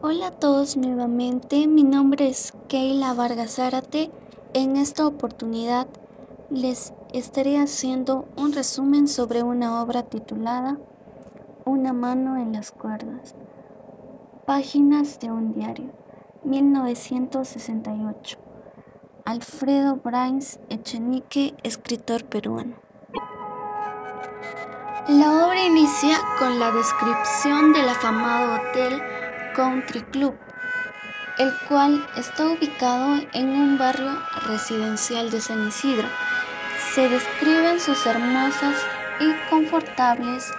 Hola a todos nuevamente, mi nombre es Keila Vargas Zárate. En esta oportunidad les estaré haciendo un resumen sobre una obra titulada Una mano en las cuerdas. Páginas de un diario, 1968. Alfredo Brains Echenique, escritor peruano. La obra inicia con la descripción del afamado hotel Country Club, el cual está ubicado en un barrio residencial de San Isidro. Se describen sus hermosas y confortables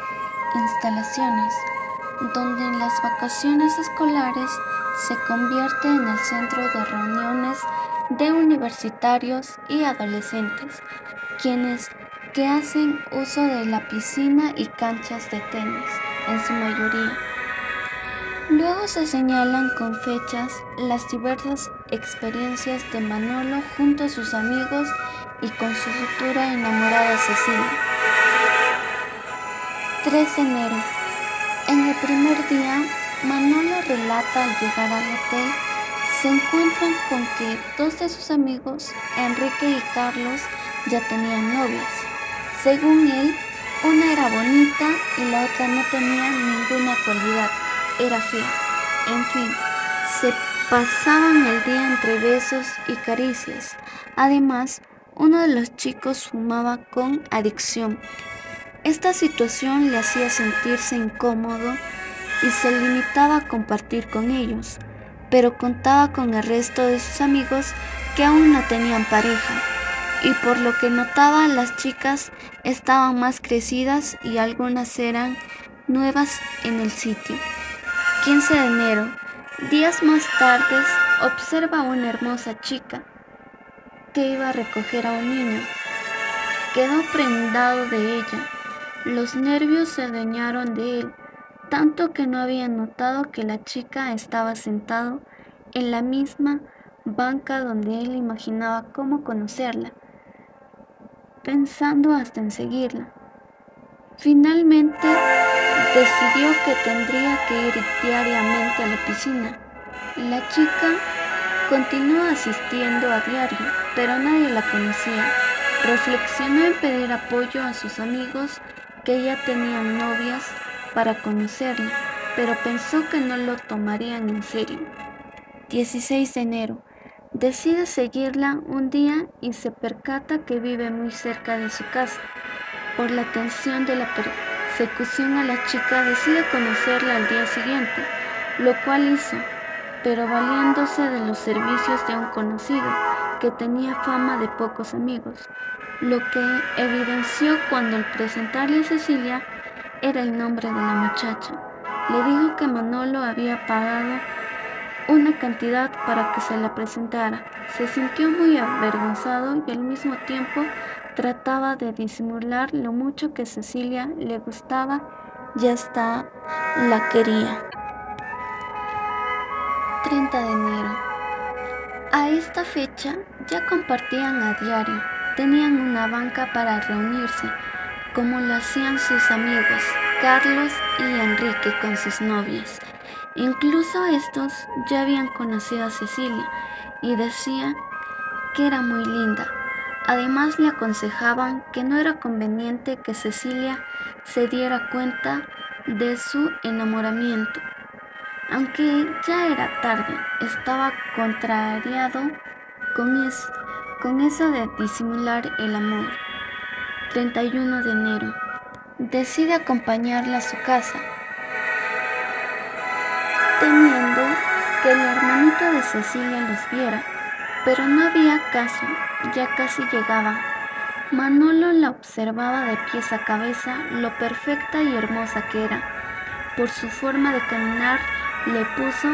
instalaciones, donde en las vacaciones escolares se convierte en el centro de reuniones de universitarios y adolescentes, quienes que hacen uso de la piscina y canchas de tenis, en su mayoría. Luego se señalan con fechas las diversas experiencias de Manolo junto a sus amigos y con su futura enamorada Cecilia. 3 de enero. En el primer día, Manolo relata al llegar al hotel, se encuentran con que dos de sus amigos, Enrique y Carlos, ya tenían novias. Según él, una era bonita y la otra no tenía ninguna cualidad era fea. En fin, se pasaban el día entre besos y caricias. Además, uno de los chicos fumaba con adicción. Esta situación le hacía sentirse incómodo y se limitaba a compartir con ellos, pero contaba con el resto de sus amigos que aún no tenían pareja, y por lo que notaba las chicas estaban más crecidas y algunas eran nuevas en el sitio. 15 de enero, días más tarde, observa a una hermosa chica que iba a recoger a un niño. Quedó prendado de ella. Los nervios se adueñaron de él, tanto que no había notado que la chica estaba sentado en la misma banca donde él imaginaba cómo conocerla, pensando hasta en seguirla. Finalmente, decidió que tendría que ir diariamente a la piscina. La chica continuó asistiendo a diario, pero nadie la conocía. Reflexionó en pedir apoyo a sus amigos que ya tenían novias para conocerla, pero pensó que no lo tomarían en serio. 16 de enero. Decide seguirla un día y se percata que vive muy cerca de su casa. Por la tensión de la persecución a la chica decide conocerla al día siguiente, lo cual hizo, pero valiéndose de los servicios de un conocido que tenía fama de pocos amigos, lo que evidenció cuando al presentarle a Cecilia era el nombre de la muchacha. Le dijo que Manolo había pagado una cantidad para que se la presentara. Se sintió muy avergonzado y al mismo tiempo trataba de disimular lo mucho que Cecilia le gustaba y hasta la quería. 30 de enero. A esta fecha ya compartían a diario, tenían una banca para reunirse, como lo hacían sus amigos Carlos y Enrique con sus novias. Incluso estos ya habían conocido a Cecilia y decían que era muy linda, Además le aconsejaban que no era conveniente que Cecilia se diera cuenta de su enamoramiento. Aunque ya era tarde, estaba contrariado con eso, con eso de disimular el amor. 31 de enero. Decide acompañarla a su casa, temiendo que el hermanito de Cecilia los viera, pero no había caso ya casi llegaba. Manolo la observaba de pies a cabeza lo perfecta y hermosa que era. Por su forma de caminar le puso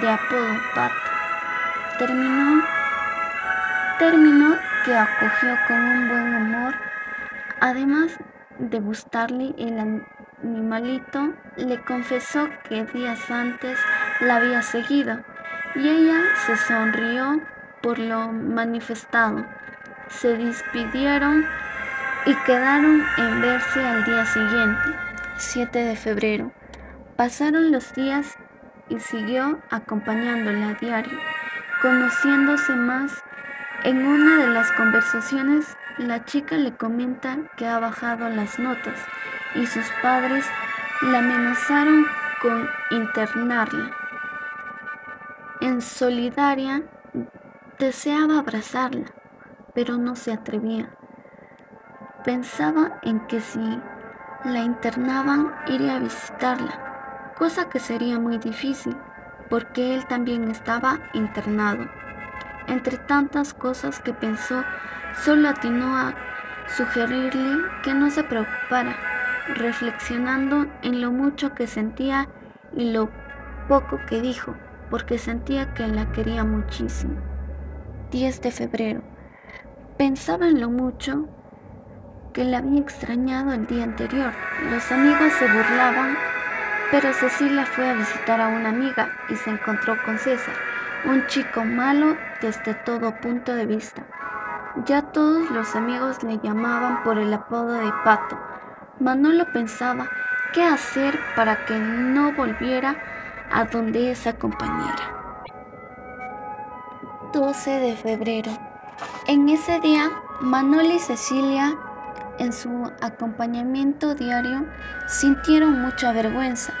de apodo Pato. Terminó, terminó que acogió con un buen humor. Además de gustarle el animalito, le confesó que días antes la había seguido y ella se sonrió por lo manifestado. Se despidieron y quedaron en verse al día siguiente, 7 de febrero. Pasaron los días y siguió acompañándola a diario, conociéndose más. En una de las conversaciones, la chica le comenta que ha bajado las notas y sus padres la amenazaron con internarla. En solidaria, deseaba abrazarla, pero no se atrevía. Pensaba en que si la internaban iría a visitarla, cosa que sería muy difícil, porque él también estaba internado. Entre tantas cosas que pensó, solo atinó a sugerirle que no se preocupara, reflexionando en lo mucho que sentía y lo poco que dijo, porque sentía que la quería muchísimo. 10 de febrero. Pensaba en lo mucho que la había extrañado el día anterior. Los amigos se burlaban, pero Cecilia fue a visitar a una amiga y se encontró con César, un chico malo desde todo punto de vista. Ya todos los amigos le llamaban por el apodo de Pato. Manolo pensaba qué hacer para que no volviera a donde esa compañera. 12 de febrero. En ese día, Manolo y Cecilia en su acompañamiento diario sintieron mucha vergüenza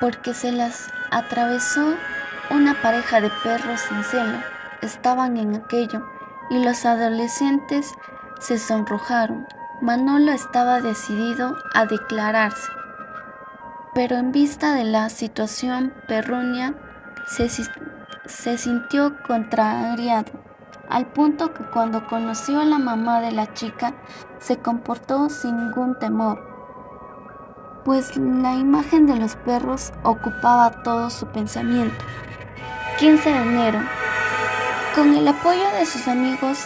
porque se las atravesó una pareja de perros sin celo. Estaban en aquello y los adolescentes se sonrojaron. Manolo estaba decidido a declararse, pero en vista de la situación perrunia se, se sintió contrariado al punto que cuando conoció a la mamá de la chica se comportó sin ningún temor, pues la imagen de los perros ocupaba todo su pensamiento. 15 de enero. Con el apoyo de sus amigos,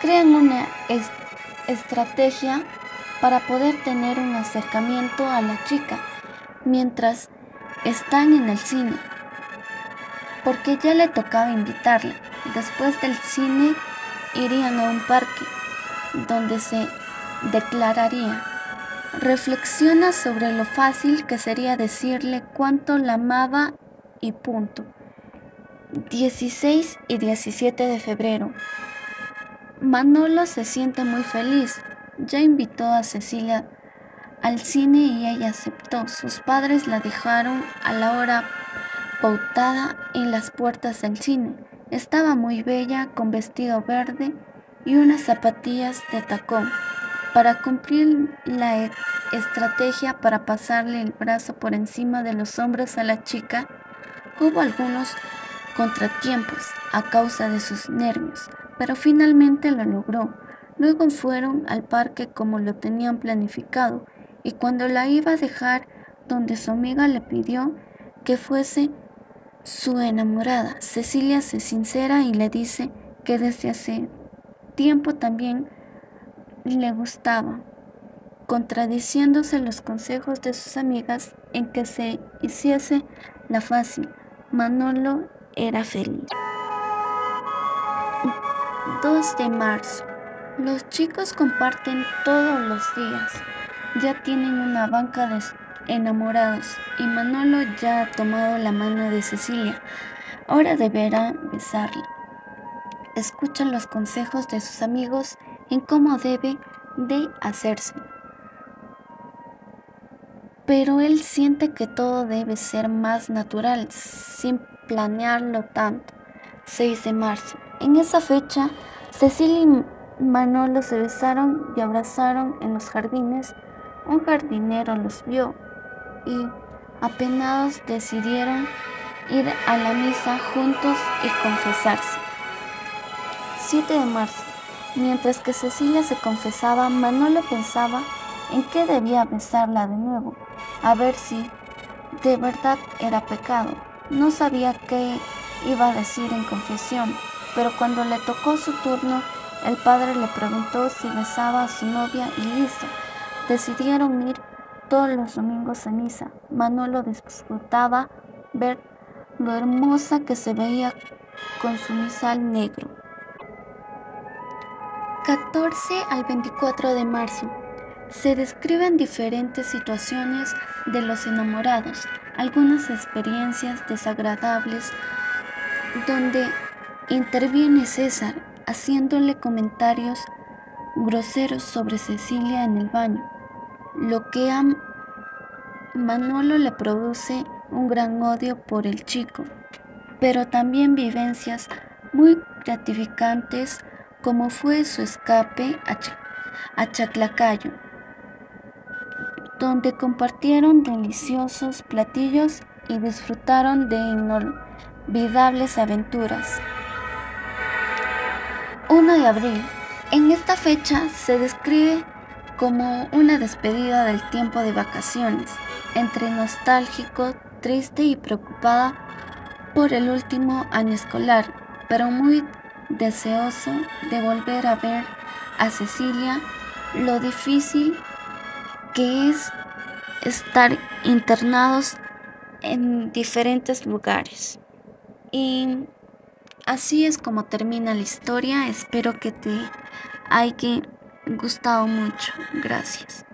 crean una estrategia para poder tener un acercamiento a la chica mientras están en el cine, porque ya le tocaba invitarla. Después del cine irían a un parque donde se declararía. Reflexiona sobre lo fácil que sería decirle cuánto la amaba y punto. 16 y 17 de febrero. Manolo se siente muy feliz. Ya invitó a Cecilia al cine y ella aceptó. Sus padres la dejaron a la hora pautada en las puertas del cine. Estaba muy bella con vestido verde y unas zapatillas de tacón. Para cumplir la e-, estrategia para pasarle el brazo por encima de los hombros a la chica, hubo algunos contratiempos a causa de sus nervios, pero finalmente lo logró. Luego fueron al parque como lo tenían planificado y cuando la iba a dejar donde su amiga le pidió que fuese su enamorada, Cecilia, se sincera y le dice que desde hace tiempo también le gustaba, contradiciéndose los consejos de sus amigas en que se hiciese la fácil. Manolo era feliz. 2 de marzo. Los chicos comparten todos los días. Ya tienen una banca de enamorados y Manolo ya ha tomado la mano de Cecilia. Ahora deberá besarla. Escucha los consejos de sus amigos en cómo debe de hacerse. Pero él siente que todo debe ser más natural, sin planearlo tanto. 6 de marzo. En esa fecha, Cecilia y Manolo se besaron y abrazaron en los jardines. Un jardinero los vio y apenados decidieron ir a la misa juntos y confesarse. 7 de marzo. Mientras que Cecilia se confesaba, Manolo pensaba en qué debía besarla de nuevo, a ver si de verdad era pecado. No sabía qué iba a decir en confesión, pero cuando le tocó su turno, el padre le preguntó si besaba a su novia y listo. Decidieron ir todos los domingos a misa. Manolo disfrutaba ver lo hermosa que se veía con su misal negro. 14 al 24 de marzo. se describen diferentes situaciones de los enamorados, algunas experiencias desagradables donde interviene César haciéndole comentarios groseros sobre Cecilia en el baño, lo que a Manolo le produce un gran odio por el chico, pero también vivencias muy gratificantes como fue su escape a, Chaclacayo, donde compartieron deliciosos platillos y disfrutaron de inolvidables aventuras. 1 de abril. En esta fecha se describe como una despedida del tiempo de vacaciones, entre nostálgico, triste y preocupada por el último año escolar, pero muy deseoso de volver a ver a Cecilia lo difícil que es estar internados en diferentes lugares. Y así es como termina la historia. Espero que te haya gustado mucho. Gracias.